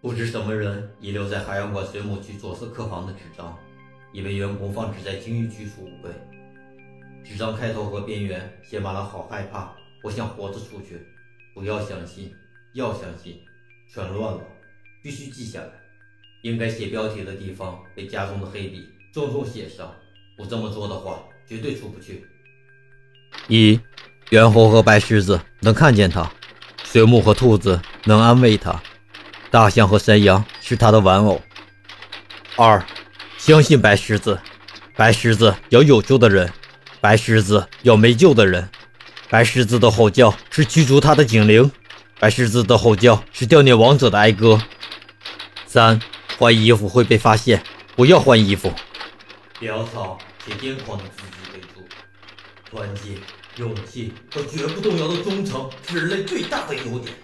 不知什么人遗留在海洋馆水母区左侧客房的纸张，已被员工放置在鲸鱼区储物柜。纸张开头和边缘写满了“好害怕，我想活着出去，不要相信，要相信”，全乱了，必须记下来。应该写标题的地方被家中的黑笔重重写上，不这么做的话，绝对出不去。一，猿猴和白狮子能看见他，水母和兔子能安慰他。大象和山羊是他的玩偶。二，相信白狮子，白狮子要有救的人，白狮子要没救的人。白狮子的吼叫是驱逐他的警铃，白狮子的吼叫是悼念亡者的哀歌。三，换衣服会被发现，不要换衣服。潦草且癫狂的自己为主，团结、勇气和绝不动摇的忠诚是人类最大的优点。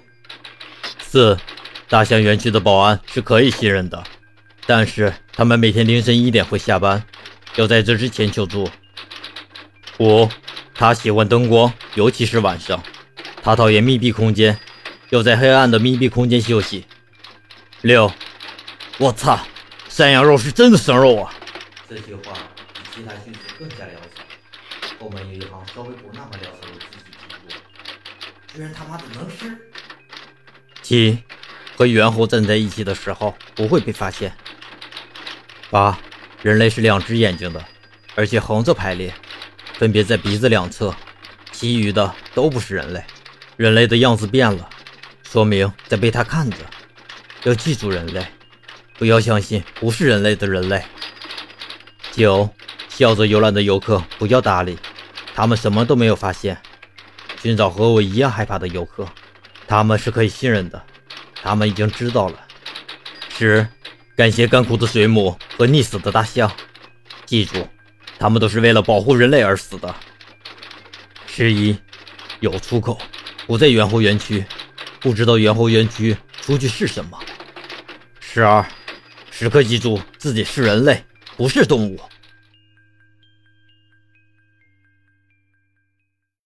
四。大象园区的保安是可以信任的，但是他们每天凌晨一点会下班，要在这之前求助。五，他喜欢灯光，尤其是晚上。他讨厌密闭空间，要在黑暗的密闭空间休息。六，我操，山羊肉是真的生肉啊！这句话比其他句子更加潦草，后面有一行稍微不那么潦草的字句记住：居然他妈的能吃。七。和猿猴站在一起的时候不会被发现。八，人类是两只眼睛的，而且横着排列，分别在鼻子两侧，其余的都不是人类。人类的样子变了，说明在被他看着。要记住人类，不要相信不是人类的人类。九，笑着游览的游客不要搭理，他们什么都没有发现。寻找和我一样害怕的游客，他们是可以信任的。他们已经知道了。十，感谢干枯的水母和溺死的大象。记住，他们都是为了保护人类而死的。十一，有出口，不在猿猴园区，不知道猿猴园区出去是什么。十二，时刻记住自己是人类，不是动物。